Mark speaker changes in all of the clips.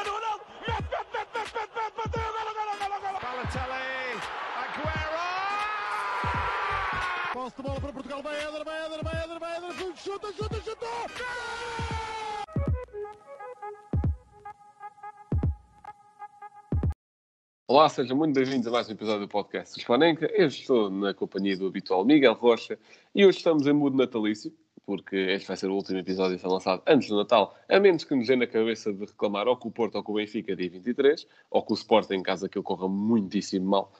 Speaker 1: Cristiano Ronaldo. Mete, mete, mete, mete, mete, mete, bateu, golo, golo, golo, golo.
Speaker 2: Balotelli, Aguero!
Speaker 3: Posse de bola para Portugal, vai Éder, vai Éder, vai Éder, vai Éder, chuta, chuta, chuta!
Speaker 4: Olá, sejam muito bem-vindos a mais um episódio do podcast Hispanenca. Eu estou na companhia do habitual Miguel Rocha e hoje estamos em mudo natalício, porque este vai ser o último episódio a ser lançado antes do Natal, a menos que nos dê na cabeça de reclamar ou com o Porto ou com o Benfica dia 23, ou com o Sporting em caso aquilo corra muitíssimo mal.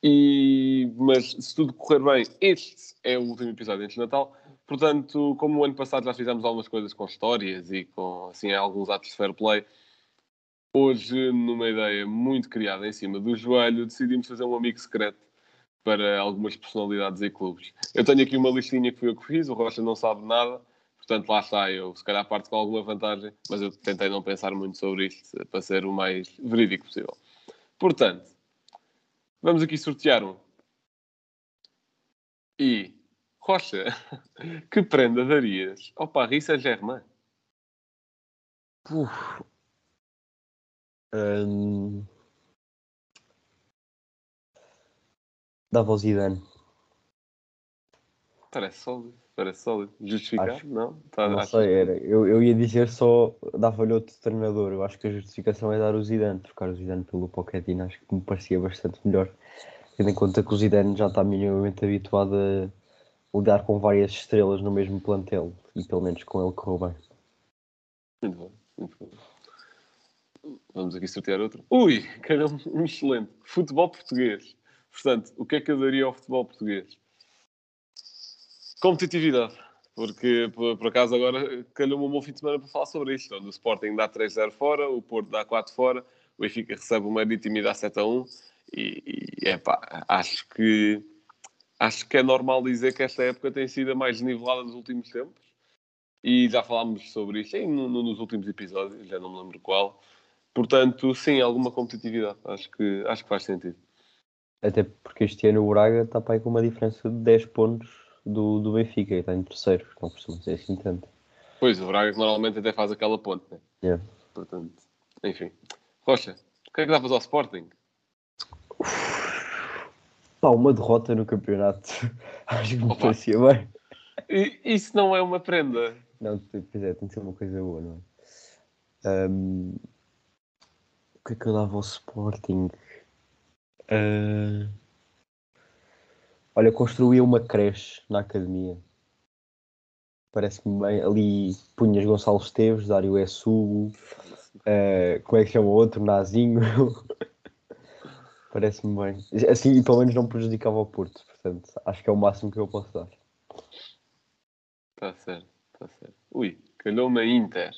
Speaker 4: E... Mas se tudo correr bem, este é o último episódio antes do Natal. Portanto, como o ano passado já fizemos algumas coisas com histórias e com assim, alguns atos de fair play, Hoje, numa ideia muito criada em cima do joelho, decidimos fazer um amigo secreto para algumas personalidades e clubes. Eu tenho aqui uma listinha que fui eu que fiz, o Rocha não sabe nada, portanto lá está eu, se calhar parto com alguma vantagem, mas eu tentei não pensar muito sobre isto para ser o mais verídico possível. Portanto, vamos aqui sortear um. E, Rocha, que prenda darias ao Paris Saint-Germain?
Speaker 5: Uf. Dava ao Zidane.
Speaker 4: Parece sólido, parece sólido. Justificado?
Speaker 5: Acho-
Speaker 4: Não? Tá,
Speaker 5: não sei,
Speaker 4: que-
Speaker 5: era. Eu, eu ia dizer só dava-lhe outro treinador. Eu acho que a justificação é dar o Zidane, trocar o Zidane pelo Pochettino. Acho que me parecia bastante melhor. Tendo em conta que o Zidane já está minimamente habituado a lidar com várias estrelas no mesmo plantel. E pelo menos com ele correu bem.
Speaker 4: Muito bom, muito bom. Vamos aqui sortear outro. Ui, caramba, um excelente. Futebol português. Portanto, o que é que eu daria ao futebol português? Competitividade. Porque, por, por acaso, agora calhou-me um bom fim de semana para falar sobre isto. Onde o Sporting dá 3-0 fora, o Porto dá 4 fora, o Benfica recebe o Marítimo e dá 7-1. E, e epá, acho que, acho que é normal dizer que esta época tem sido a mais nivelada dos últimos tempos. E já falámos sobre isto em, no- nos últimos episódios, já não me lembro qual. Portanto, sim, alguma competitividade. Acho que, acho que faz sentido.
Speaker 5: Até porque este ano o Braga está para aí com uma diferença de 10 pontos do, do Benfica e está em terceiro. Não costuma ser assim tanto.
Speaker 4: Pois, o Braga normalmente até faz aquela ponte, né?
Speaker 5: Yeah.
Speaker 4: Portanto, enfim. Rocha, o que é que davas ao Sporting?
Speaker 5: Pá, uma derrota no campeonato. Acho que me parecia bem.
Speaker 4: E, isso não é uma prenda.
Speaker 5: Não, pois é, tem que ser uma coisa boa, não é? Ahm, o que é que eu dava ao Sporting? Ah, olha, construía uma creche na academia. Parece-me bem. Ali punhas Gonçalo Esteves, Dário S. Hugo, ah, como é que chama o outro? Nazinho. Parece-me bem. Assim, pelo menos não prejudicava o Porto. Portanto, acho que é o máximo que eu posso dar.
Speaker 4: Está certo, está certo. Ui, calhou-me a Inter.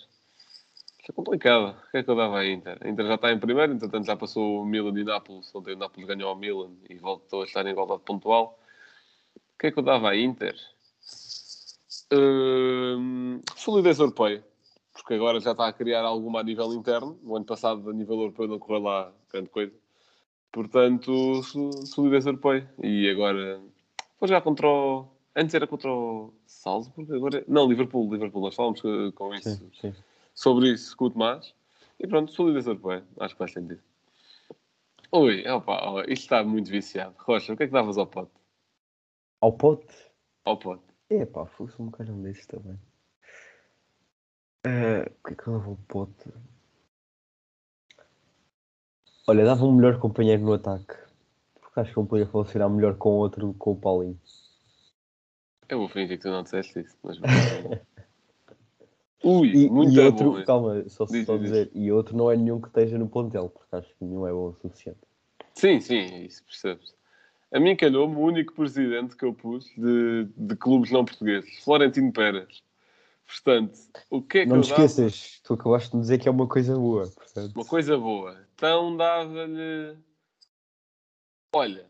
Speaker 4: Isto é complicado. O que é que eu dava à Inter? A Inter já está em primeiro, entretanto já passou o Milan e Nápoles. Ontem o Nápoles ganhou ao Milan e voltou a estar em igualdade pontual. O que é que eu dava à Inter? Hum, solidez europeia. Porque agora já está a criar alguma a nível interno. O ano passado, a nível europeu, não correu lá grande coisa. Portanto, so- solidez europeia. E agora, vou jogar contra o... Antes era contra o Salzburg, agora... é- Não, Liverpool, Liverpool. Nós falamos com, com isso
Speaker 5: Sim, sim.
Speaker 4: Sobre isso com o Tomás. E pronto, solidez europeia. Acho que faz sentido. Ui, opa, ó, isto está muito viciado. Rocha, o que é que davas ao pote?
Speaker 5: Ao pote?
Speaker 4: Ao pote.
Speaker 5: É pá, fosse um bocadinho desses também. Eh, o que é que eu dava ao pote? Olha, dava um melhor companheiro no ataque. Porque acho que ele podia funcionar melhor com outro do que com o Paulinho.
Speaker 4: Eu vou fingir que tu não disseste isso, mas... Ui,
Speaker 5: E,
Speaker 4: muito
Speaker 5: e outro,
Speaker 4: bom.
Speaker 5: calma, só,
Speaker 4: Diz,
Speaker 5: só
Speaker 4: diz,
Speaker 5: dizer, e outro não é nenhum que esteja no plantel, porque acho que nenhum é bom o suficiente.
Speaker 4: Sim, sim, isso percebes. A mim calhou-me o único presidente que eu pus de, de clubes não portugueses, Florentino Pérez. Portanto, o que é que
Speaker 5: não te
Speaker 4: dava?
Speaker 5: esqueças, tu acabaste de dizer que é uma coisa boa. Portanto,
Speaker 4: Uma coisa boa. Então dava-lhe. Olha,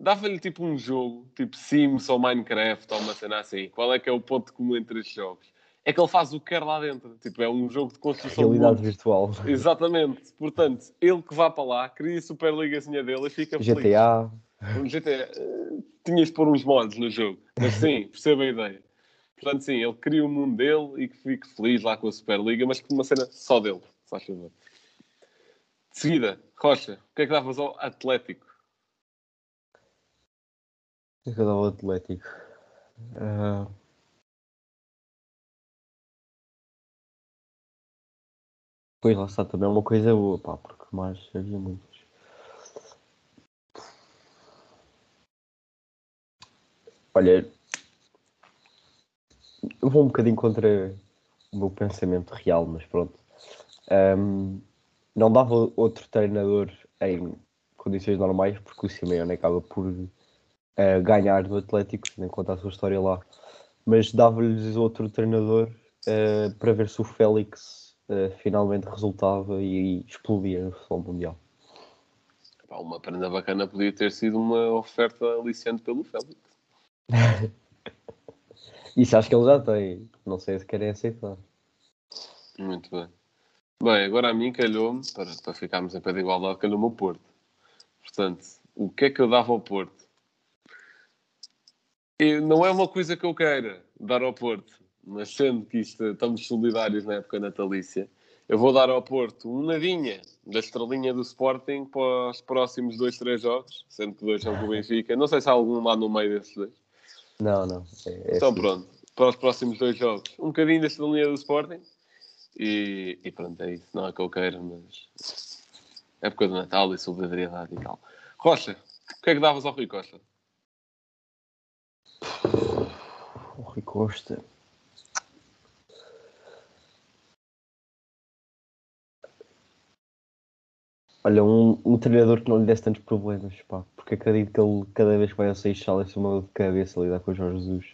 Speaker 4: dava-lhe tipo um jogo, tipo Sims ou Minecraft ou uma cena assim. Qual é que é o ponto comum entre estes jogos? É que ele faz o que quer lá dentro. Tipo, é um jogo de construção de
Speaker 5: realidade
Speaker 4: mundos.
Speaker 5: virtual.
Speaker 4: Exatamente. Portanto, ele que vá para lá, cria a Superligazinha dele e fica feliz.
Speaker 5: GTA.
Speaker 4: Um GTA. eh, Tinhas de pôr uns mods no jogo. Mas sim, percebo a ideia. Portanto, sim, ele cria o mundo dele e que fique feliz lá com a Superliga, mas com uma cena só dele. faz favor. De seguida, Rocha, o que é que davas ao Atlético?
Speaker 5: O que é que eu dava ao Atlético? Ah, Pois lá está, também é uma coisa boa, pá, porque mais havia muitos. Olha, eu vou um bocadinho contra o meu pensamento real, mas pronto. Ahm, não dava outro treinador em condições normais, porque o Simeone acaba por eh, ganhar do Atlético, nem conta a sua história lá. Mas dava-lhes outro treinador eh, para ver se o Félix eh, finalmente resultava e, e explodia no futebol mundial.
Speaker 4: Pá, uma prenda bacana podia ter sido uma oferta aliciante pelo Félix.
Speaker 5: Isso acho que ele já tem. Não sei se querem aceitar.
Speaker 4: Muito bem. Bem, agora a mim calhou-me, para, para ficarmos em pé de igualdade, calhou-me o Porto. Portanto, o que é que eu dava ao Porto? E não é uma coisa que eu queira dar ao Porto, mas sendo que isto, estamos solidários na época natalícia, eu vou dar ao Porto um nadinha da estrelinha do Sporting para os próximos dois, três jogos, sendo que dois são com o Benfica. Não sei se há algum lá no meio desses dois.
Speaker 5: Não, não. É, é
Speaker 4: Então
Speaker 5: assim.
Speaker 4: pronto, para os próximos dois jogos, um bocadinho da estrelinha do Sporting e, e pronto, é isso. Não é que eu quero, mas é época do Natal e solidariedade e tal. Rocha, o que é que davas ao Rui Costa?
Speaker 5: O Rui Costa. Olha, um, um treinador que não lhe desse tantos problemas, pá, porque acredito que ele, cada vez que vai ao Seixal, é uma dor de cabeça a lidar com o Jorge Jesus.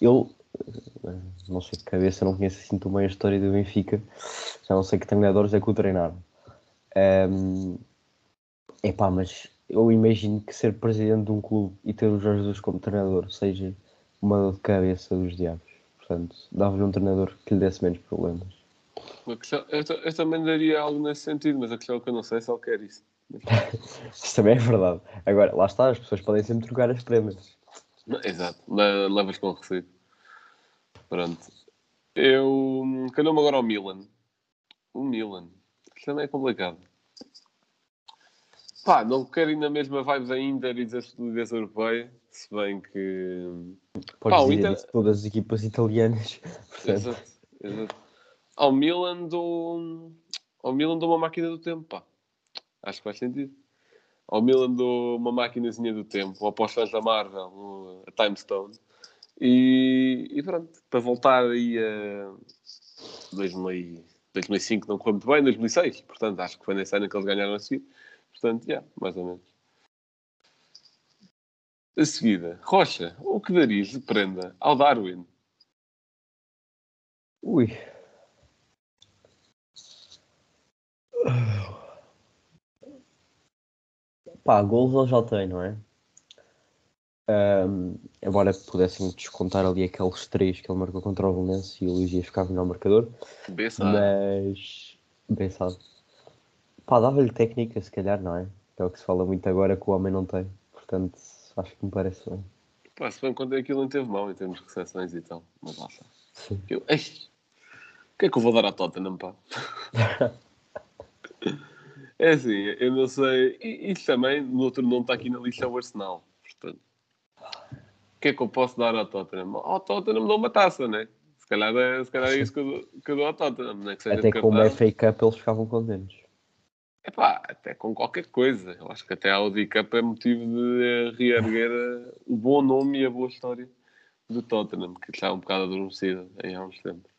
Speaker 5: Eu, eh, não sei de cabeça, não conheço assim tão bem a história do Benfica, já não sei que treinadores é que o treinaram. Ehm, epá, mas eu imagino que ser presidente de um clube e ter o Jorge Jesus como treinador seja uma dor de cabeça dos diabos. Portanto, dava-lhe um treinador que lhe desse menos problemas.
Speaker 4: Uma questão- eu, eu também daria algo nesse sentido, mas a questão é que eu não sei se ele quer isso.
Speaker 5: Isso também é verdade. Agora, lá está, as pessoas podem sempre trocar as prendas.
Speaker 4: Não, Exato, Le- levas com receio. Pronto. Eu calhou-me agora ao Milan. O Milan. Isto também é complicado. Pá, não quero ir na mesma vibe da Inter e da solidez europeia, se bem que.
Speaker 5: Podes
Speaker 4: Pá,
Speaker 5: dizer
Speaker 4: Inter-
Speaker 5: isso todas as equipas italianas. Portanto,
Speaker 4: Exato, exato. Ao Milan dou. Ao Milan dou uma máquina do tempo, pá. Acho que faz sentido. Ao Milan dou uma máquinazinha do tempo, ou para os fãs da Marvel, a Time Stone. E, e pronto, para voltar aí a 2000 e- 2005 não correu muito bem, 2006, portanto acho que foi nesse ano que eles ganharam a seguir. Portanto, já, mais ou menos. A seguida, Rocha, o que darias de prenda ao Darwin?
Speaker 5: ui. Pá, gols ele já tem, não é? Ahm, embora pudessem descontar ali aqueles três que ele marcou contra o Belenense e o Luís ia ficar melhor marcador.
Speaker 4: Bessa.
Speaker 5: Mas, bem sabe. Pá, dava-lhe técnica, se calhar, não é? É o que se fala muito agora que o homem não tem. Portanto, acho que me parece bem.
Speaker 4: Pá, se bem quando aquilo não teve mal em termos de recepções e tal. Mas lá está. Eu, ei, o que é que eu vou dar à Tottenham, pá? é assim, eu não sei. E isto também, no outro nome está aqui na lista, é o Arsenal. Portanto, o que é que eu posso dar ao Tottenham? Ao Tottenham dou uma taça, né? Se calhar é, se calhar é isso que eu, dou, que eu dou ao Tottenham, né? Que seja
Speaker 5: Até com o FA Cup eles ficavam contentes.
Speaker 4: Epá, até com qualquer coisa. Eu acho que até a Audi Cup é motivo de reerguer o bom nome e a boa história do Tottenham, que está um bocado adormecida aí há uns tempos.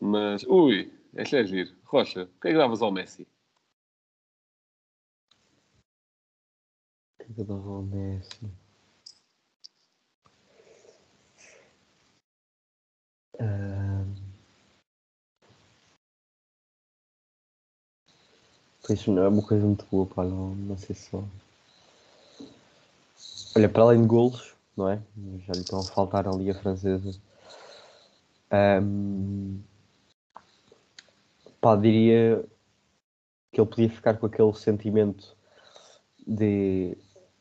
Speaker 4: Mas, ui, este é giro. Rocha, o que é que davas ao Messi?
Speaker 5: O que que eu dava ao Messi? Ahm. Pois não é uma coisa muito boa, pá, não, não sei só. Olha, para além de golos, não é? Já lhe estão a faltar ali a francesa. Ahm, Pá, diria que ele podia ficar com aquele sentimento de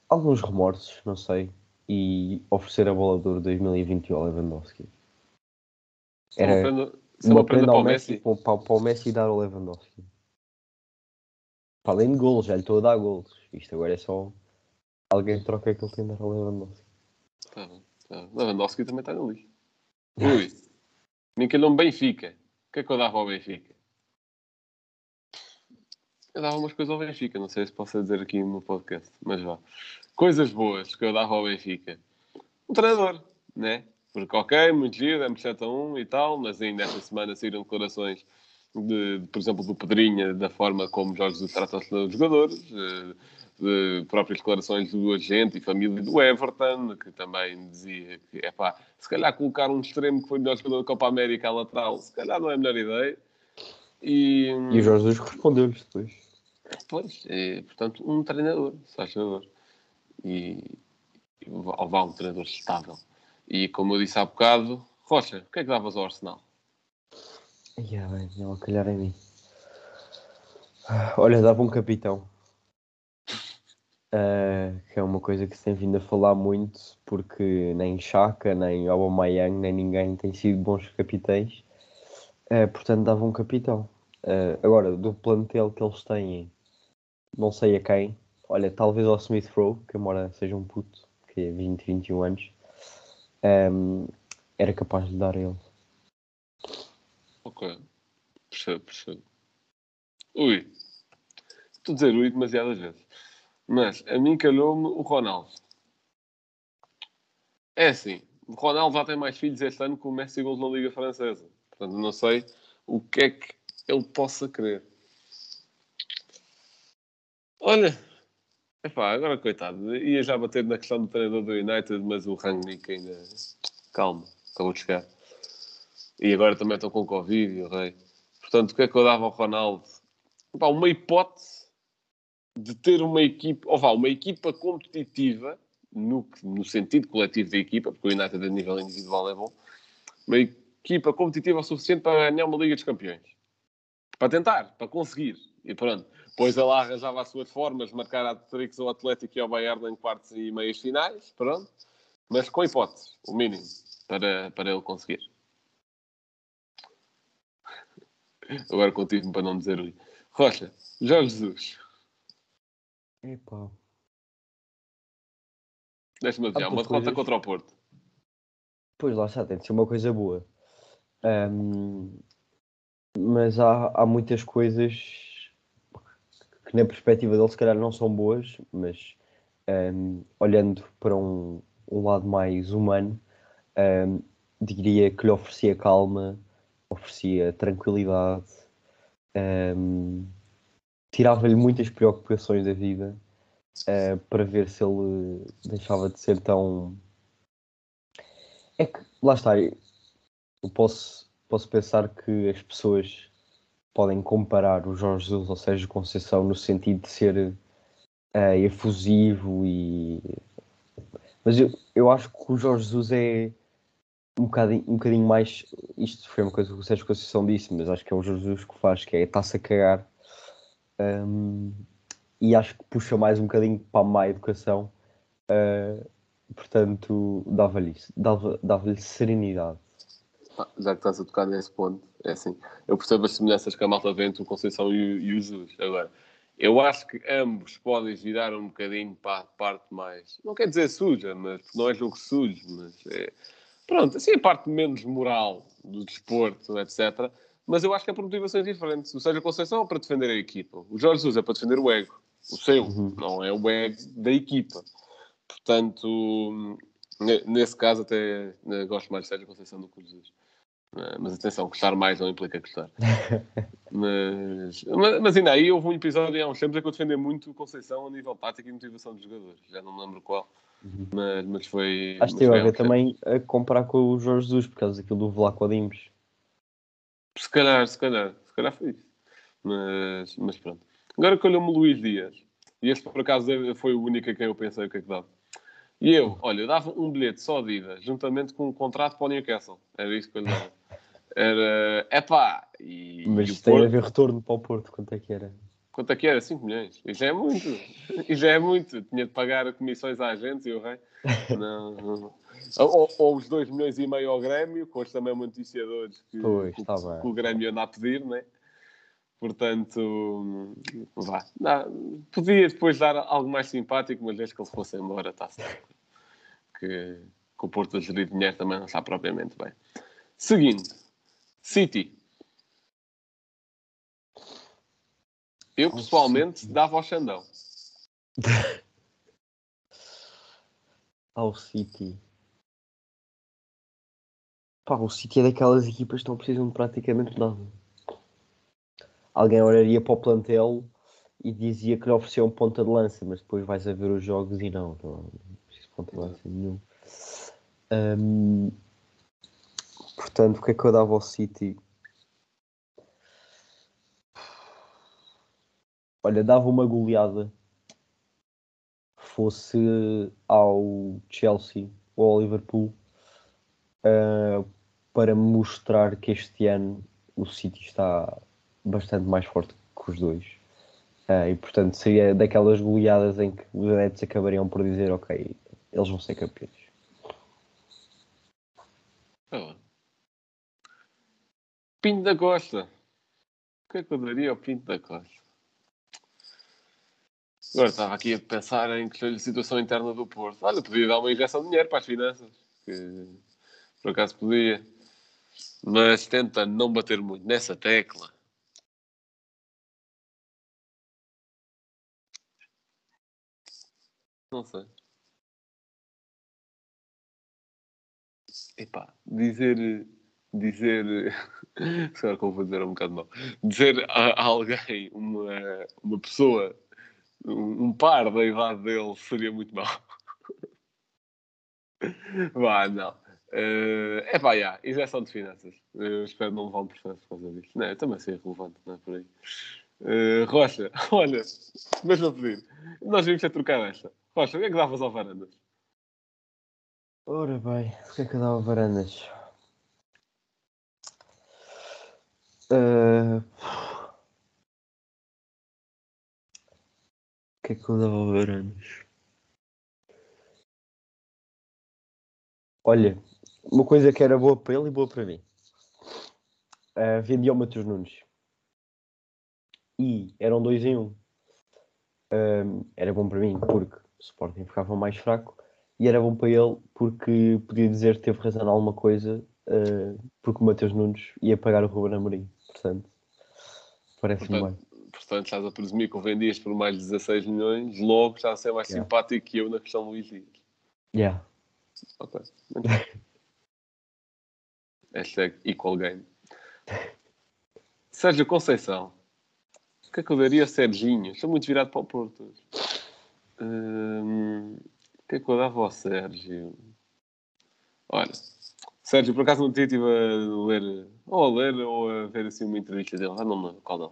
Speaker 5: alguns remorsos, não sei, e oferecer a bola de ouro 2020 ao Lewandowski.
Speaker 4: Só uma
Speaker 5: Era,
Speaker 4: prenda, é uma prenda
Speaker 5: prenda
Speaker 4: para
Speaker 5: ao
Speaker 4: o
Speaker 5: Messi,
Speaker 4: Messi.
Speaker 5: para, para, o Messi dar ao Lewandowski. Para além de golos, já lhe estou a dar golos. Isto agora é só alguém que troca aquilo que tem de dar ao Lewandowski.
Speaker 4: Tá tá. Lewandowski também está no lixo. Ui, nem calhou-me Benfica. O que é que eu dava ao Benfica? Eu dava umas coisas ao Benfica, não sei se posso dizer aqui no podcast, mas vá. Coisas boas que eu dava ao Benfica. Um treinador, né? Porque, ok, muito giro, é 7 a 1 e tal, mas ainda esta semana saíram declarações, de, de, por exemplo, do Pedrinha, da forma como Jorge trata os jogadores, eh, de próprias declarações do agente e família do Everton, que também dizia que, é pá, se calhar colocar um extremo que foi o melhor jogador da Copa América à lateral, se calhar não é a melhor ideia. E,
Speaker 5: E o Jorge respondeu-lhes depois.
Speaker 4: Pois, é, portanto, um treinador, se faz favor. E, e vá um treinador estável. E como eu disse há bocado, Rocha, o que é que davas ao Arsenal?
Speaker 5: Ia bem, não a calhar em mim. Ah, Olha, dava um capitão. Ah, que é uma coisa que se tem vindo a falar muito, porque nem Chaka, nem Aubameyang, nem ninguém tem sido bons capitães. Ah, portanto, dava um capitão. Ah, agora, do plantel que eles têm, não sei a quem. Olha, talvez ao Smith Rowe, que embora seja um puto, que é 20, 21 anos, ahm, era capaz de dar ele.
Speaker 4: Ok. Percebo, percebo. Ui. Estou a dizer ui demasiadas vezes. Mas a mim calhou-me o Ronaldo. É assim, o Ronaldo já tem mais filhos este ano que o Messi gols na Liga Francesa. Portanto, não sei o que é que ele possa querer. Olha, epá, agora coitado, ia já bater na questão do treinador do United, mas o Rangnick ainda. Calma, acabou de chegar. E agora também estão com Covid o rei. Portanto, o que é que eu dava ao Ronaldo? Epá, uma hipótese de ter uma equipa, ou vá, uma equipa competitiva, no, no sentido coletivo da equipa, porque o United a nível individual é bom, uma equipa competitiva o suficiente para ganhar uma Liga dos Campeões. Para tentar, para conseguir. E pronto. Depois ele arranjava as suas formas, marcar a Trix ao Atlético e ao Bayern em quartos e meias finais, pronto. Mas com hipótese, o mínimo, para, para ele conseguir. Agora contigo para não dizer ui. Rocha, Jorge Jesus.
Speaker 5: Epá.
Speaker 4: Deixa-me adivinhar,
Speaker 5: Há
Speaker 4: uma derrota
Speaker 5: coisas.
Speaker 4: contra o Porto.
Speaker 5: Pois lá está, tem de ser uma coisa boa. Ahm, mas há, há muitas coisas que na perspectiva dele se calhar não são boas, mas ahm, olhando para um, um lado mais humano, ahm, diria que lhe oferecia calma, oferecia tranquilidade, ahm, tirava-lhe muitas preocupações da vida ah, para ver se ele deixava de ser tão é que, lá está, eu posso, posso pensar que as pessoas podem comparar o Jorge Jesus ao Sérgio Conceição no sentido de ser eh, efusivo e... Mas eu, eu acho que o Jorge Jesus é um bocadinho, um bocadinho mais... Isto foi uma coisa que o Sérgio Conceição disse, mas acho que é o Jorge Jesus que faz, que é está-se a cagar. Hum, e acho que puxa mais um bocadinho para a má educação. eh, portanto, dava-lhe dava- dava-lhe serenidade.
Speaker 4: Já que estás a tocar nesse ponto, é assim. Eu percebo as semelhanças que a malta vê entre o Conceição e, o- e o Jesus. Agora, eu acho que ambos podem virar um bocadinho para a parte mais. Não quer dizer suja, mas não é jogo sujo, mas é. Pronto, assim a parte menos moral do desporto, etc. Mas eu acho que é por motivações diferentes. O Sérgio Conceição é para defender a equipa. O Jorge Jesus é para defender o ego. O seu,
Speaker 5: Uhum.
Speaker 4: não é o ego da equipa. Portanto, ne- nesse caso até eh, gosto mais de Sérgio Conceição do que o Jesus. Eh, Mas atenção, gostar mais não implica gostar. mas, mas, mas ainda aí houve um episódio há uns tempos em que eu defendi muito Conceição a nível tático e motivação dos jogadores. Já não me lembro qual. Mas, mas foi.
Speaker 5: Acho que teve a ver também a comparar com o Jorge Jesus, por causa daquilo do Vlaco Dimos.
Speaker 4: Se calhar, se calhar, se calhar foi isso. Mas, mas pronto. Agora calhou-me o Luís Dias. E este, por acaso, foi o único a quem eu pensei o que é que dava. E eu, olha, eu dava um bilhete só de ida, juntamente com um contrato para o Newcastle. Era isso que eu lhe dava. Era, epá, e,
Speaker 5: Mas
Speaker 4: e
Speaker 5: tem a
Speaker 4: Porto,
Speaker 5: ver retorno para o Porto, quanto é que era?
Speaker 4: Quanto é que era? 5 milhões. E já é muito. E já é muito. Tinha de pagar comissões à agentes e o rei. Não, não. Ou, ou os 2 milhões e meio ao Grêmio, com os também noticiadores que,
Speaker 5: Pois,
Speaker 4: que,
Speaker 5: tá
Speaker 4: que o Grêmio anda a pedir, né? Portanto, vá. Dá- podia depois dar algo mais simpático, mas desde que ele fosse embora, está certo. Que, que o Porto a gerir dinheiro também não está propriamente bem. Seguindo, City. Eu pessoalmente dava ao Xandão.
Speaker 5: Ao City. Pá, o City é daquelas equipas que não precisam de praticamente nada. Alguém olharia para o plantel e dizia que lhe ofereciam ponta de lança, mas depois vais a ver os jogos e não, não, não preciso de ponta de lança nenhum. Hum, portanto, o que é que eu dava ao City? Olha, dava uma goleada fosse ao Chelsea ou ao Liverpool ah, para mostrar que este ano o City está bastante mais forte que os dois. Ah, e portanto seria daquelas goleadas em que os adeptos acabariam por dizer ok, eles vão ser campeões.
Speaker 4: Tá bom. Pinto da Costa. O que é que eu daria ao Pinto da Costa? Agora estava aqui a pensar em que a situação interna do Porto. Olha, podia dar uma injeção de dinheiro para as finanças. Que por acaso podia. Mas tenta não bater muito nessa tecla. Não sei. Epá, dizer. Dizer. Se calhar como vou dizer é um bocado mal. Dizer a, alguém, uma, uma pessoa, um, um par da idade dele seria muito mau. Vá, não. É uh, pá, já, injeção de finanças. Eu espero não levar um processo por causa disso. Não, eu também sei relevante, não é por aí. Uh, Rocha, olha, mesmo a pedir. Nós vimos a trocar esta. Rocha, o que é que davas ao Varandas?
Speaker 5: Ora bem, o que é que eu dava varandas? O que é que eu dava a varandas? Olha, uma coisa que era boa para ele e boa para mim. Ah, vendia o Matheus Nunes. E eram dois em um. Ah, era bom para mim porque o Sporting ficava mais fraco e era bom para ele porque podia dizer que teve razão alguma coisa uh, porque o Matheus Nunes ia pagar o Ruben Amorim. Portanto, parece-me bem.
Speaker 4: Portanto, estás a presumir que o vendias por mais de 16 milhões, logo a ser mais
Speaker 5: Yeah.
Speaker 4: simpático que eu na questão do Luís Dias.
Speaker 5: Yeah.
Speaker 4: Ok. Hashtag equal game. Sérgio Conceição. O que é que eu daria a Serginho? Estou muito virado para o Porto. Hum, o que é que eu dava ao Sérgio? Olha, Sérgio, por acaso não tinha estive a ler, ou a ler, ou a ver assim uma entrevista dele, ah, não me qual não.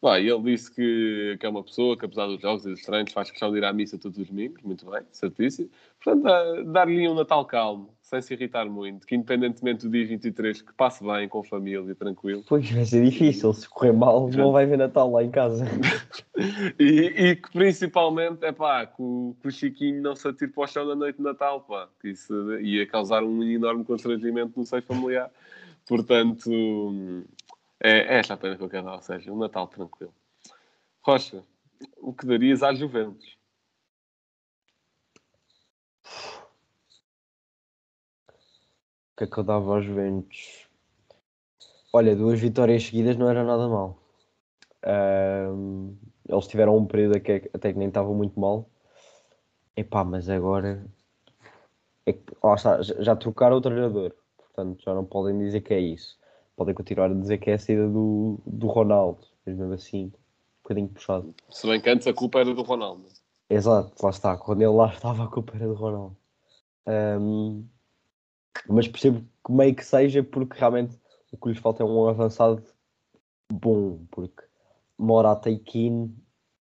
Speaker 4: Vai, ele disse que, que é uma pessoa que, apesar dos jogos e dos treinos, faz questão de ir à missa todos os domingos, muito bem, certíssimo. Portanto, dar-lhe um Natal calmo, sem se irritar muito, que independentemente do dia 23, que passe bem, com família, tranquilo.
Speaker 5: Pois vai ser difícil, se correr mal, não vai ver Natal lá em casa.
Speaker 4: E, e que principalmente, é pá, que o, que o Chiquinho não se atire para o chão na noite de Natal, pá, que isso ia causar um enorme constrangimento no seio familiar. Portanto, é, é esta a pena que eu quero dar, ou seja, um Natal tranquilo. Rocha, o que darias à Juventus?
Speaker 5: O que é que eu dava aos Juventus? Olha, duas vitórias seguidas não era nada mal. Eles tiveram um período que até que nem estavam muito mal. Epá, mas agora é que, lá está, já trocaram o treinador, portanto já não podem dizer que é isso. Podem continuar a dizer que é a saída do, do Ronaldo, mas mesmo assim, um bocadinho puxado.
Speaker 4: Se bem que antes a culpa era do Ronaldo.
Speaker 5: Exato, lá está. Quando ele lá estava, a culpa era do Ronaldo. Ahm, mas percebo que meio que seja porque realmente o que lhes falta é um avançado bom, porque Morata e Keane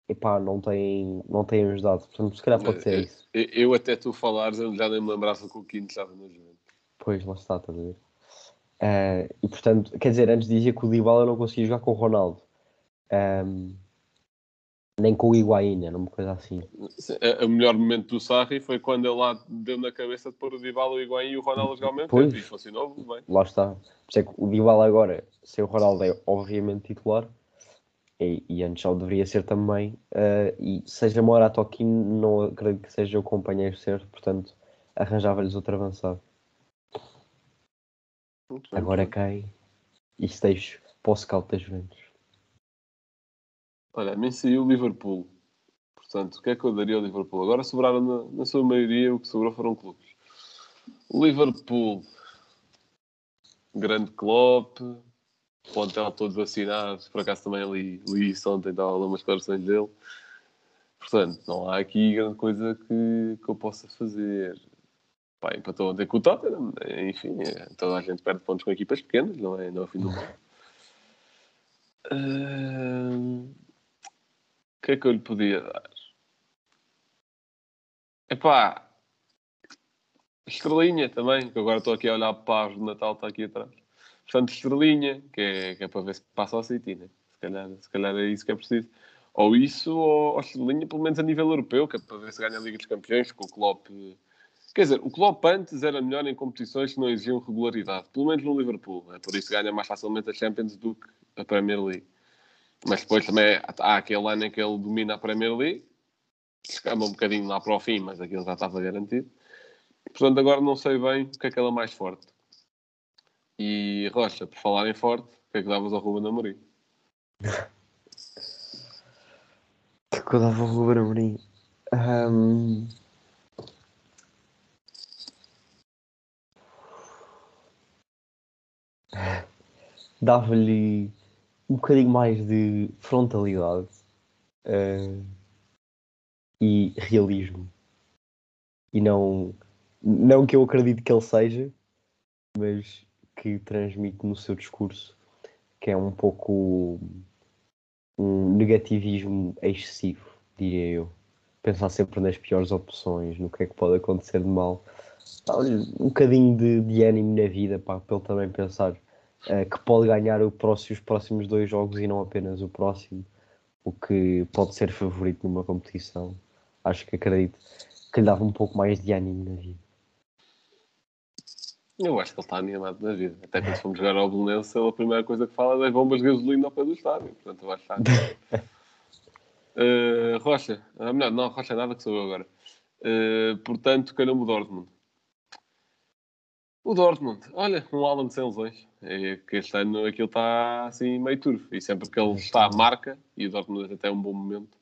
Speaker 5: epá, não têm, não têm ajudado. Portanto, se calhar pode ser
Speaker 4: É,
Speaker 5: isso.
Speaker 4: Eu, eu até tu falares, eu já nem me lembrava que o Quinto estava no Juventus.
Speaker 5: Pois, lá está, estás a ver? Ah, e portanto, quer dizer, antes dizia que o Dybala não conseguia jogar com o Ronaldo. Ahm, Nem com o Higuaín, era uma coisa assim.
Speaker 4: O melhor momento do Sarri foi quando ele lá deu na cabeça de pôr o Dybala, o Higuaín e o Ronaldo jogar ao mesmo
Speaker 5: Pois.
Speaker 4: tempo. E funcionou bem.
Speaker 5: Lá está. Por isso é que o Dybala agora, sem o Ronaldo, é obviamente titular. E, e antes já o deveria ser também. eh, e seja Morato ou Kim, não acredito que seja o companheiro certo. Portanto, arranjava-lhes outro avançado.
Speaker 4: Muito
Speaker 5: Agora
Speaker 4: bem.
Speaker 5: cai. Isso deixo para o scout das Juventus.
Speaker 4: Olha, a saiu o Liverpool. Portanto, o que é que eu daria ao Liverpool? Agora sobraram, na, na sua maioria, o que sobrou foram clubes. O Liverpool, grande Klopp, plantel todo vacinado. Por acaso também li, li isso ontem, estava lá umas declarações dele. Portanto, não há aqui grande coisa que, que eu possa fazer. Pá, empatou ontem com o Tottenham. Enfim, é, toda a gente perde pontos com equipas pequenas, não é, não é o fim do mundo. Ahn, O que é que eu lhe podia dar? Epá, estrelinha também, que agora estou aqui a olhar para árvore de Natal, está aqui atrás. Portanto, estrelinha, que é, que é para ver se passa ao City, né? Se calhar, se calhar é isso que é preciso. Ou isso, ou, ou estrelinha, pelo menos a nível europeu, que é para ver se ganha a Liga dos Campeões, com o Klopp. Quer dizer, o Klopp antes era melhor em competições que não exigiam regularidade, pelo menos no Liverpool. É por isso que ganha mais facilmente a Champions do que a Premier League. Mas depois também há aquele ano em que ele domina a Premier League, escama um bocadinho lá para o fim, mas aquilo já estava garantido. Portanto, agora não sei bem o que é que ela é mais forte. E Rocha, por falar em forte, o que é que davas ao Ruben Amorim?
Speaker 5: que eu dava ao Ruben Amorim? Ahm, Dava-lhe um bocadinho mais de frontalidade eh, e realismo. E não, não que eu acredite que ele seja, mas que transmite no seu discurso, que é um pouco um negativismo excessivo, diria eu. Pensar sempre nas piores opções, no que é que pode acontecer de mal. Um bocadinho de, de ânimo na vida, para ele também pensar eh, que pode ganhar o próximo, os próximos dois jogos e não apenas o próximo, o que pode ser favorito numa competição. Acho que acredito que lhe dava um pouco mais de ânimo na vida.
Speaker 4: Eu acho que ele está animado na vida. Até quando fomos jogar ao Belenense, ele a primeira coisa que fala é das bombas de gasolina ao pé do estádio. Portanto, eu acho que Uh, Rocha, ah, melhor, não, Rocha nada que sou eu agora. Uh, portanto, calhou-me o Dortmund. O Dortmund, olha, um Alan sem lesões. É que este ano aquilo está assim meio turvo. E sempre que ele está, marca. E o Dortmund até é um bom momento.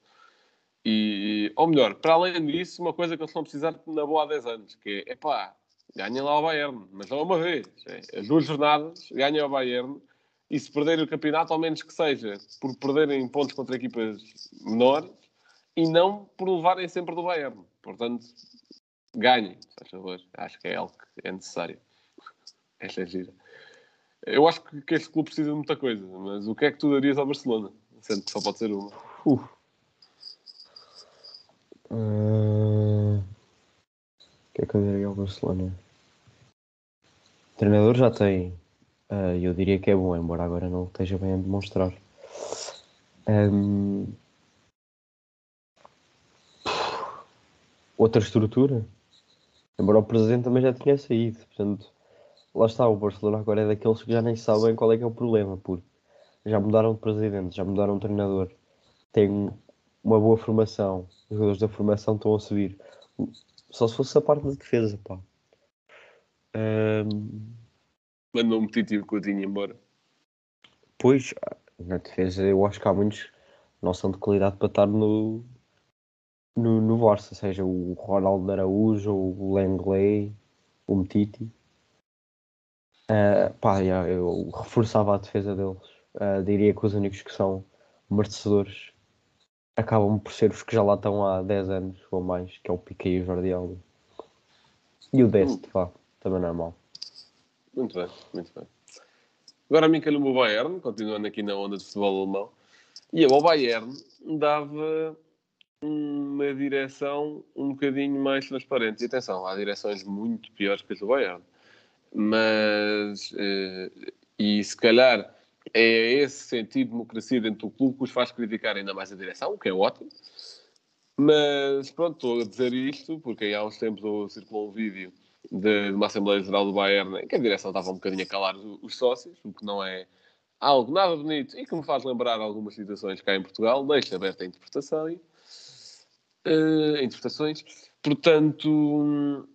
Speaker 4: E, ou melhor, para além disso, uma coisa que eles a precisar na boa há 10 anos, que é, epá, ganhem lá ao Bayern, mas não uma vez. É, as duas jornadas, ganhem ao Bayern, e se perderem o campeonato, ao menos que seja por perderem pontos contra equipas menores, e não por levarem sempre do Bayern. Portanto, ganhem, faz favor. Acho que é algo que é necessário. Esta é gira. Eu acho que, que este clube precisa de muita coisa, mas o que é que tu darias ao Barcelona? Sendo que só pode ser uma.
Speaker 5: Uh. Hum, O que é que eu diria ao Barcelona? O treinador já tem. ah, eu diria que é bom, embora agora não esteja bem a demonstrar. Hum, outra estrutura? Embora o presidente também já tinha saído. Portanto, lá está. O Barcelona agora é daqueles que já nem sabem qual é que é o problema. Porque já mudaram de presidente, já mudaram de treinador. Tem uma boa formação. Os jogadores da formação estão a subir. Só se fosse a parte da defesa, pá. Hum,
Speaker 4: Mandou um petitivo que eu tinha embora.
Speaker 5: Pois, na defesa eu acho que há muitos que não são de qualidade para estar no, no, no Barça, seja o Ronaldo Araújo, o Langley, o Metiti. Ah, pá, já, eu reforçava a defesa deles. Ah, diria que os únicos que são merecedores acabam por ser os que já lá estão há 10 anos ou mais, que é o Piquet e o Jordi Alba. E o Dest, vá, também não é mau.
Speaker 4: Muito bem, muito bem. Agora a mim calhou-me o Bayern, continuando aqui na onda de futebol alemão. E eu ao Bayern dava uma direção um bocadinho mais transparente. E atenção, há direções muito piores que as do Bayern. Mas, eh, e se calhar, é esse sentido de democracia dentro do clube que os faz criticar ainda mais a direção, o que é ótimo. Mas pronto, estou a dizer isto porque há uns tempos circulou um vídeo de uma Assembleia Geral do Bayern em que a direção estava um bocadinho a calar os sócios, o que não é algo nada bonito e que me faz lembrar algumas situações cá em Portugal, deixa aberta a interpretação. Uh, interpretações. Portanto,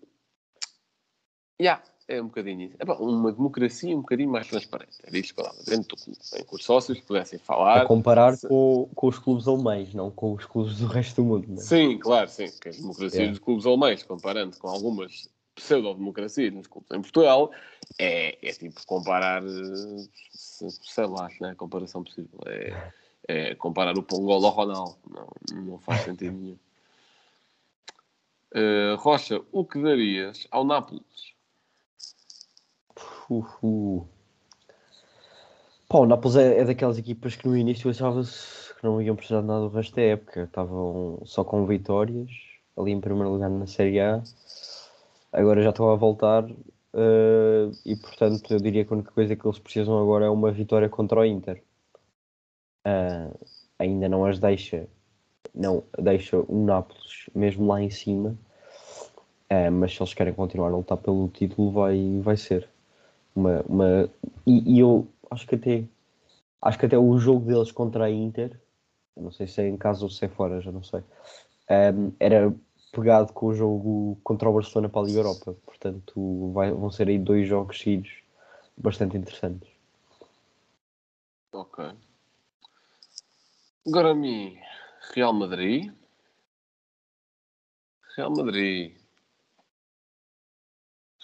Speaker 4: yeah, é um bocadinho isso. É bom, uma democracia um bocadinho mais transparente. Era isto que falava, dentro do clube, em que os sócios pudessem falar.
Speaker 5: A comparar se... com, com os clubes alemães, não com os clubes do resto do mundo. Não? É?
Speaker 4: Sim, claro, sim. Que as democracias é. dos clubes alemães, comparando com algumas pseudo-democracias nos clubes em Portugal, é, é tipo comparar, sei lá, não é a comparação possível. É, é comparar o Pongol ao Ronaldo. Não, não faz sentido nenhum. Uh, Rocha, o que darias ao Nápoles?
Speaker 5: Uhul. Pá, o Nápoles é, é, daquelas equipas que no início achava-se que não iam precisar de nada do resto da época. Estavam só com vitórias, ali em primeiro lugar na Série A. Agora já estão a voltar uh, e, portanto, eu diria que a única coisa que eles precisam agora é uma vitória contra o Inter. Uh, ainda não as deixa, não deixa o Nápoles mesmo lá em cima. Uh, mas se eles querem continuar a lutar pelo título, vai, vai ser uma, uma e, e, eu acho que até acho que até o jogo deles contra a Inter, não sei se é em casa ou se é fora, já não sei, um, era pegado com o jogo contra o Barcelona para a Liga Europa. Portanto, vai, vão ser aí dois jogos seguidos bastante interessantes.
Speaker 4: Ok. Agora a mim, Real Madrid. Real Madrid.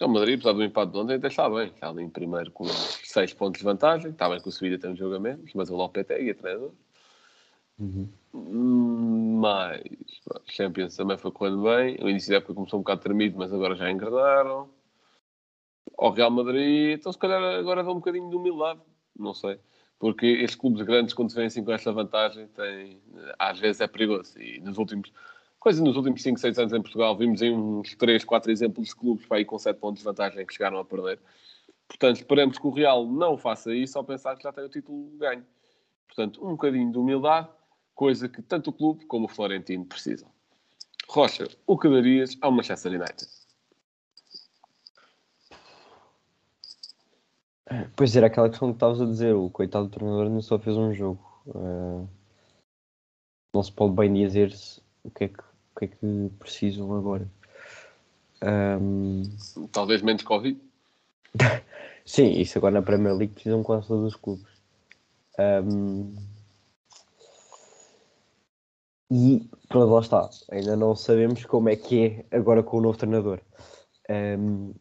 Speaker 4: Real Madrid, apesar do empate de ontem, até está bem. Está ali em primeiro com 6 pontos de vantagem. Está bem que o Sevilla tem um jogo a menos, mas o Lopetegui é treinador. Uhum. Mas o Champions também foi correndo bem. O início da época começou um bocado tremido, mas agora já engradaram. Ao Real Madrid, então se calhar agora dá um bocadinho de humildade. Não sei. Porque estes clubes grandes, quando vêm assim com esta vantagem, têm, às vezes é perigoso. E nos últimos coisa nos últimos 5, 6 anos em Portugal, vimos em uns 3, 4 exemplos de clubes para ir com 7 pontos de vantagem que chegaram a perder. Portanto, esperamos que o Real não faça isso ao pensar que já tem o título ganho. Portanto, um bocadinho de humildade, coisa que tanto o clube como o Florentino precisam. Rocha, o que darias ao Manchester United?
Speaker 5: Pois era aquela questão que estavas a dizer, o coitado do treinador não só fez um jogo. Uh, não se pode bem dizer o que é que que é que precisam agora? Um...
Speaker 4: Talvez menos Covid?
Speaker 5: Sim, isso agora na Premier League precisam quase todos os clubes. Um... E pronto, lá está. Ainda não sabemos como é que é agora com o novo treinador. Um...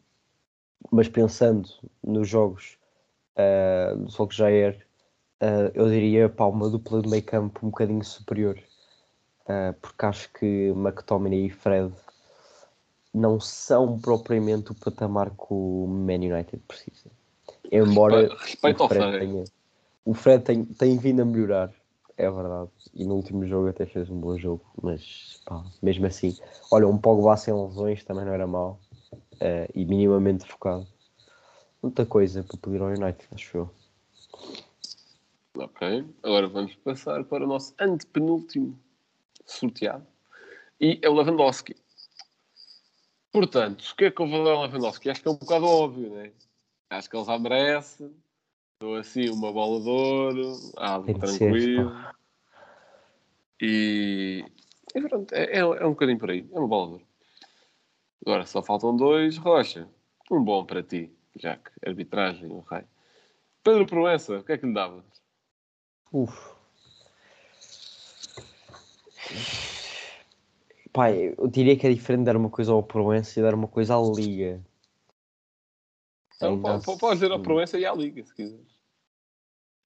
Speaker 5: Mas pensando nos jogos uh, do Solskjaer, uh, eu diria pá, uma dupla de meio campo um bocadinho superior uh, porque acho que McTominay e Fred não são propriamente o patamar que o Man United precisa. Embora
Speaker 4: Respeito o Fred,
Speaker 5: tenha, o Fred tem, tem vindo a melhorar, é verdade. E no último jogo até fez um bom jogo, mas pá, mesmo assim, olha, um Pogba sem lesões também não era mau uh, e minimamente focado. Muita coisa para pedir ao United, acho eu.
Speaker 4: Ok, agora vamos passar para o nosso antepenúltimo sorteado, e é o Lewandowski. Portanto, o que é que eu vou dar ao Lewandowski? Acho que é um bocado óbvio, né? Acho que ele já merece. Estou assim, uma bola de ouro, algo tranquilo. Ser, e, e pronto, é, é, é, um bocadinho por aí. É uma bola de ouro. Agora só faltam dois. Rocha, um bom para ti, já que arbitragem, o rei. Pedro Proença, o que é que lhe dava?
Speaker 5: Uf. Pai, eu diria que é diferente dar uma coisa ao Proença e dar uma coisa à Liga.
Speaker 4: Então, pode, pode dizer ao Proença e à Liga, se quiseres.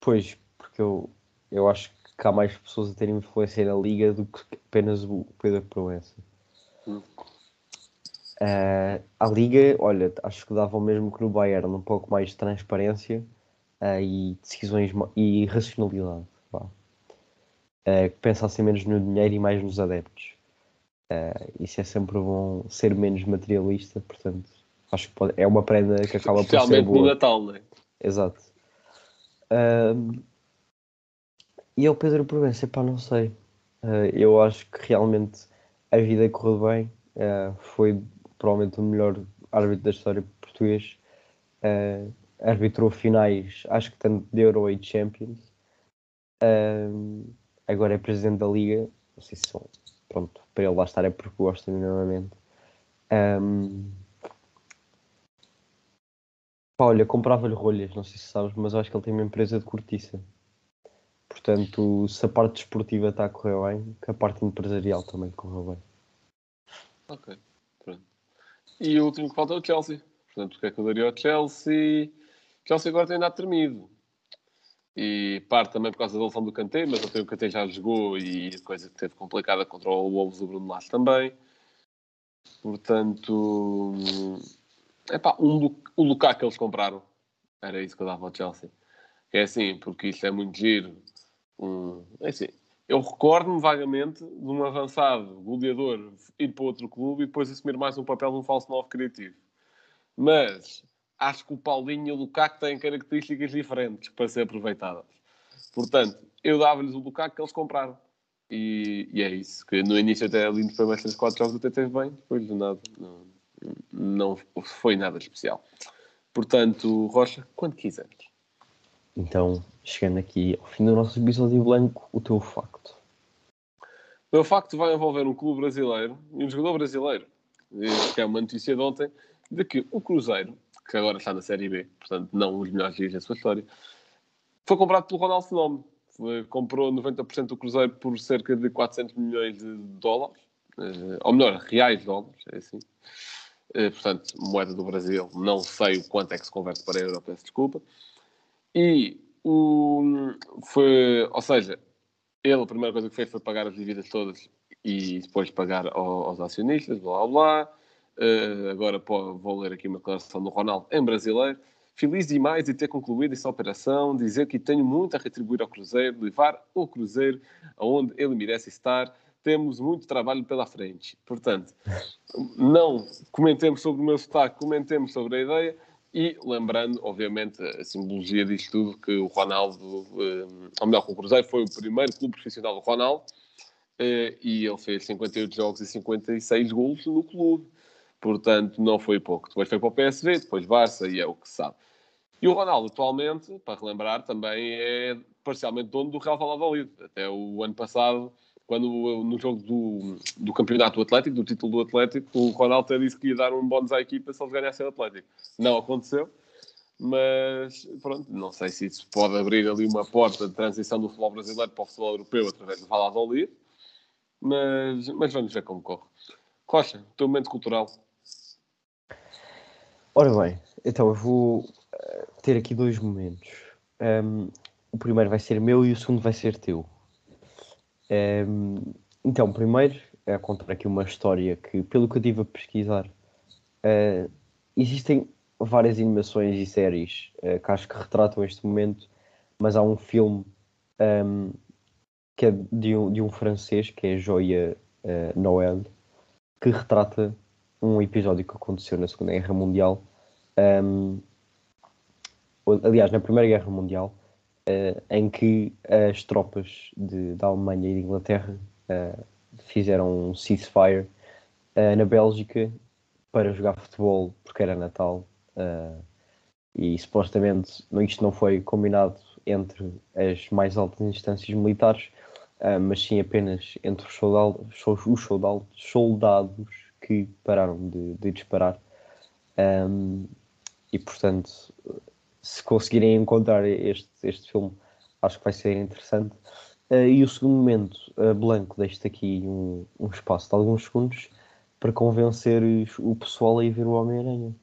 Speaker 5: Pois, porque eu, eu acho que há mais pessoas a terem influência na Liga do que apenas o Pedro Proença. Hum. Uh, a Liga, olha, acho que dava o mesmo que no Bayern, um pouco mais de transparência uh, e decisões e racionalidade. Uh, que pensassem menos no dinheiro e mais nos adeptos. Uh, isso é sempre bom ser menos materialista, portanto, acho que pode, é uma prenda que acaba por ser boa.
Speaker 4: no Natal, não é?
Speaker 5: Exato. Ahm, e ao Pedro Provença, pá, não sei. Ah, eu acho que realmente a vida correu bem. Ah, foi provavelmente o melhor árbitro da história português. Ah, arbitrou finais, acho que tanto de Euro e de Champions. Ahm, agora é presidente da Liga. Não sei se são. Pronto, para ele lá estar é porque gosta minimamente. Pá, olha, comprava-lhe rolhas, não sei se sabes, mas acho que ele tem uma empresa de cortiça. Portanto, se a parte desportiva está a correr bem, que a parte empresarial também correu bem.
Speaker 4: Ok, pronto. E o último que falta é o Chelsea. Portanto, o que é que eu daria ao Chelsea? Chelsea agora tem andado tremido. E parte também por causa da eleição do Kanté, mas até o Kanté já jogou e a coisa que teve complicada contra o Wolves do Bruno Lage também. Portanto, é pá, um, o Lukaku que eles compraram. Era isso que eu dava ao Chelsea. É assim, porque isto é muito giro. É assim, eu recordo-me vagamente de um avançado goleador ir para outro clube e depois assumir mais um papel de um falso novo criativo. Mas acho que o Paulinho e o Lukaku têm características diferentes para ser aproveitadas. Portanto, eu dava-lhes o Lukaku que eles compraram. E, e é isso. Que no início até ali nos primeiros 3, 4 jogos até teve bem, depois de nada. Não, não foi nada especial. Portanto, Rocha, quando quiseres.
Speaker 5: Então, chegando aqui ao fim do nosso episódio blanco, o teu facto.
Speaker 4: O facto vai envolver um clube brasileiro e um jogador brasileiro, que é uma notícia de ontem, de que o Cruzeiro, que agora está na Série B, portanto não os melhores dias da sua história, foi comprado pelo Ronaldo Fenómeno. Comprou 90% do Cruzeiro por cerca de 400 milhões de dólares, eh, ou melhor, reais dólares, é assim. Eh, portanto, moeda do Brasil, não sei o quanto é que se converte para euro, peço desculpa. E o, foi, ou seja, ele, a primeira coisa que fez foi pagar as dívidas todas e depois pagar ao- aos acionistas, blá blá blá. Eh, agora vou ler aqui uma declaração do Ronaldo em brasileiro. Feliz demais de ter concluído essa operação, dizer que tenho muito a retribuir ao Cruzeiro, levar o Cruzeiro aonde ele merece estar. Temos muito trabalho pela frente. Portanto, não comentemos sobre o meu sotaque, comentemos sobre a ideia. E lembrando, obviamente, a simbologia disto tudo, que o Ronaldo, eh, ou melhor, o Cruzeiro foi o primeiro clube profissional do Ronaldo, eh, e ele fez 58 jogos e 56 golos no clube. Portanto, não foi pouco. Depois foi para o PSV, depois Barça, e é o que se sabe. E o Ronaldo, atualmente, para relembrar, também é parcialmente dono do Real Valladolid. Até o ano passado, quando no jogo do, do campeonato do Atlético, do título do Atlético, o Ronaldo até disse que ia dar um bónus à equipa se eles ganhassem o Atlético. Não aconteceu, mas pronto, não sei se isso pode abrir ali uma porta de transição do futebol brasileiro para o futebol europeu através do Valladolid, mas, mas vamos ver como corre. Rocha, teu momento cultural.
Speaker 5: Ora bem, então eu vou eh, ter aqui dois momentos. Ehm, o primeiro vai ser meu e o segundo vai ser teu. Ehm, então, primeiro, é contar aqui uma história que, pelo que eu estive a pesquisar, eh, existem várias animações e séries eh, que acho que retratam este momento, mas há um filme ehm, que é de um, de um francês, que é Joia eh, Noël, que retrata um episódio que aconteceu na Segunda Guerra Mundial. ou- aliás, na Primeira Guerra Mundial, eh, em que as tropas de- da Alemanha e de Inglaterra eh, fizeram um ceasefire eh, na Bélgica para jogar futebol porque era Natal e supostamente isto não foi combinado entre as mais altas instâncias militares, mas sim apenas entre os soldados, os soldados que pararam de, de disparar. Um, e portanto, se conseguirem encontrar este, este filme, acho que vai ser interessante. Uh, e o segundo momento, uh, Blanco, deixo-te aqui um, um espaço de alguns segundos para convenceres o pessoal a ir ver o Homem-Aranha.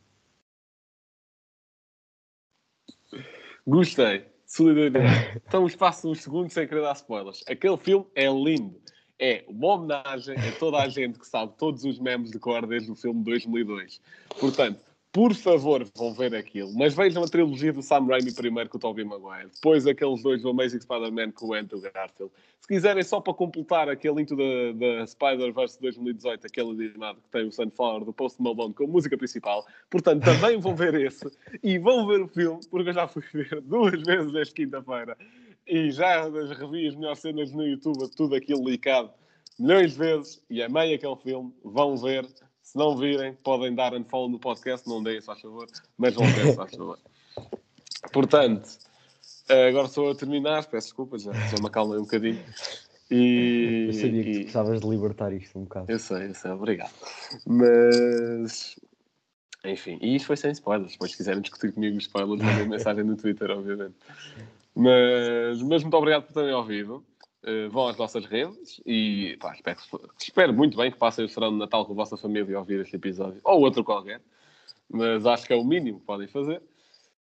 Speaker 4: Gostei. Solidariedade. Então, um espaço de uns segundos sem querer dar spoilers. Aquele filme é lindo. É uma homenagem a toda a gente que sabe todos os memes de cor desde o filme 2002. Portanto, por favor, vão ver aquilo. Mas vejam a trilogia do Sam Raimi primeiro com o Tobey Maguire. Depois aqueles dois do Amazing Spider-Man com o Andrew Garfield. Se quiserem, só para completar aquele Into da, Spider-Verse 2018, aquele animado que tem o Sunflower do Post Malone com música principal. Portanto, também vão ver esse. E vão ver o filme, porque eu já fui ver duas vezes esta quinta-feira. E já revi as melhores cenas no YouTube, tudo aquilo licado milhões de vezes. E amei aquele filme. Vão ver. Se não virem, podem dar unfollow no podcast, não deem, se faz favor, mas vão ver, se faz favor. Portanto, agora sou a terminar, peço desculpa, já, já me acalmei um bocadinho. E,
Speaker 5: Eu sabia que
Speaker 4: e-
Speaker 5: precisavas de libertar isto um bocado.
Speaker 4: eu sei, eu sei, obrigado. Mas, enfim, e isto foi sem spoilers. Depois, se quiserem discutir comigo spoilers, mandem mensagem no Twitter, obviamente. Mas, mas muito obrigado por terem ouvido. Eh, vão às nossas redes e pá, espero, espero muito bem que passem o serão de Natal com a vossa família a ouvir este episódio, ou outro qualquer, mas acho que é o mínimo que podem fazer.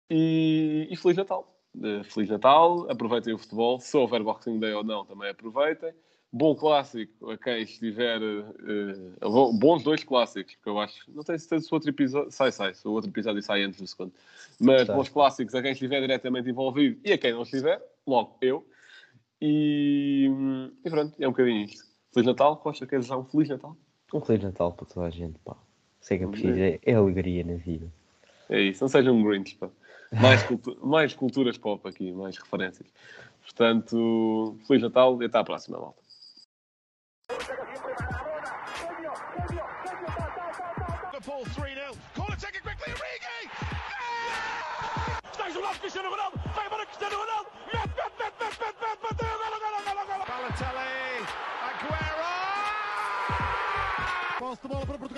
Speaker 4: E, e Feliz Natal! Eh, Feliz Natal, aproveitem o futebol, se houver Boxing Day ou não, também aproveitem. Bom clássico a quem estiver. bom- bons dois clássicos, que eu acho. Não certeza se o outro episódio. Sai, sai, se o outro episódio sai antes do segundo. Mas
Speaker 5: Tá.
Speaker 4: bons clássicos a quem estiver diretamente envolvido e a quem não estiver, logo eu. E, e pronto, é um bocadinho isto. Feliz Natal, Costa, queres já um Feliz Natal?
Speaker 5: Um Feliz Natal para toda a gente, pá. Sei que é preciso, é, é alegria na vida.
Speaker 4: É isso, não sejam Grinch, pá. Mais, cultu- mais culturas pop aqui, mais referências. Portanto, Feliz Natal e até à próxima, malta.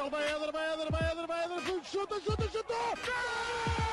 Speaker 3: Portugal. Vai Éder, vai Éder, vai Éder, vai Éder. Chuta, chuta, chuta.